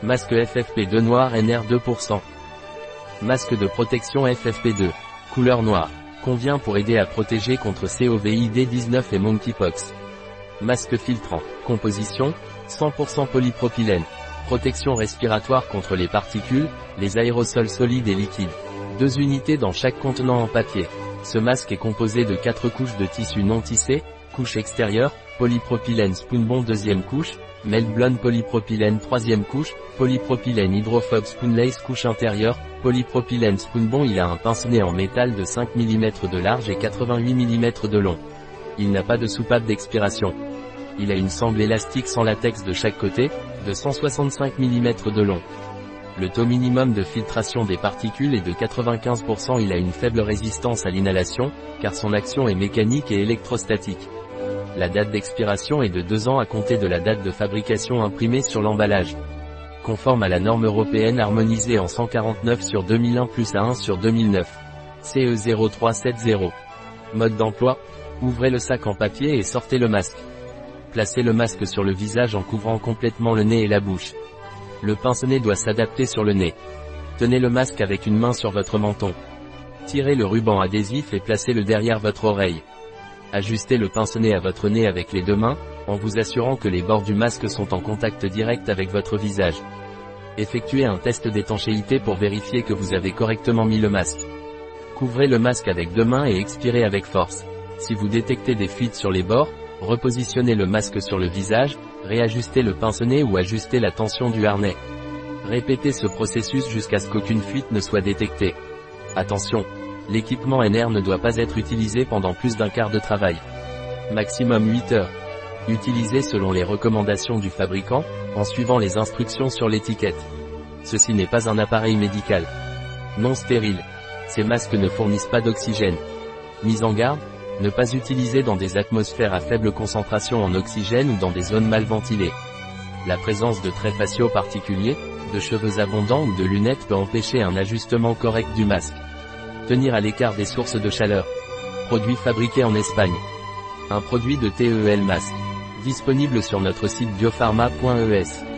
Masque FFP2 noir NR 2%. Masque de protection FFP2. Couleur noire. Convient pour aider à protéger contre COVID-19 et monkeypox. Masque filtrant. Composition 100% polypropylène. Protection respiratoire contre les particules, les aérosols solides et liquides. Deux unités dans chaque contenant en papier. Ce masque est composé de quatre couches de tissu non tissé, couche extérieure, polypropylène Spoonbond deuxième couche, Meltblond polypropylène troisième couche, polypropylène hydrophobe Spoonlace couche intérieure, polypropylène Spoonbond il a un pince-nez en métal de 5 mm de large et 88 mm de long. Il n'a pas de soupape d'expiration. Il a une sangle élastique sans latex de chaque côté, de 165 mm de long. Le taux minimum de filtration des particules est de 95%. Il a une faible résistance à l'inhalation, car son action est mécanique et électrostatique. La date d'expiration est de 2 ans à compter de la date de fabrication imprimée sur l'emballage. Conforme à la norme européenne harmonisée en 149 sur 2001 plus A1 sur 2009. CE 0370. Mode d'emploi. Ouvrez le sac en papier et sortez le masque. Placez le masque sur le visage en couvrant complètement le nez et la bouche. Le pince-nez doit s'adapter sur le nez. Tenez le masque avec une main sur votre menton. Tirez le ruban adhésif et placez-le derrière votre oreille. Ajustez le pince-nez à votre nez avec les deux mains, en vous assurant que les bords du masque sont en contact direct avec votre visage. Effectuez un test d'étanchéité pour vérifier que vous avez correctement mis le masque. Couvrez le masque avec deux mains et expirez avec force. Si vous détectez des fuites sur les bords, repositionnez le masque sur le visage, réajustez le pince-nez ou ajustez la tension du harnais. Répétez ce processus jusqu'à ce qu'aucune fuite ne soit détectée. Attention, L'équipement NR ne doit pas être utilisé pendant plus d'un quart de travail. Maximum 8 heures. Utilisé selon les recommandations du fabricant, en suivant les instructions sur l'étiquette. Ceci n'est pas un appareil médical. Non stérile. Ces masques ne fournissent pas d'oxygène. Mise en garde, ne pas utiliser dans des atmosphères à faible concentration en oxygène ou dans des zones mal ventilées. La présence de traits faciaux particuliers, de cheveux abondants ou de lunettes peut empêcher un ajustement correct du masque. Tenir à l'écart des sources de chaleur. Produit fabriqué en Espagne. Un produit de TEL Masque. Disponible sur notre site biopharma.es.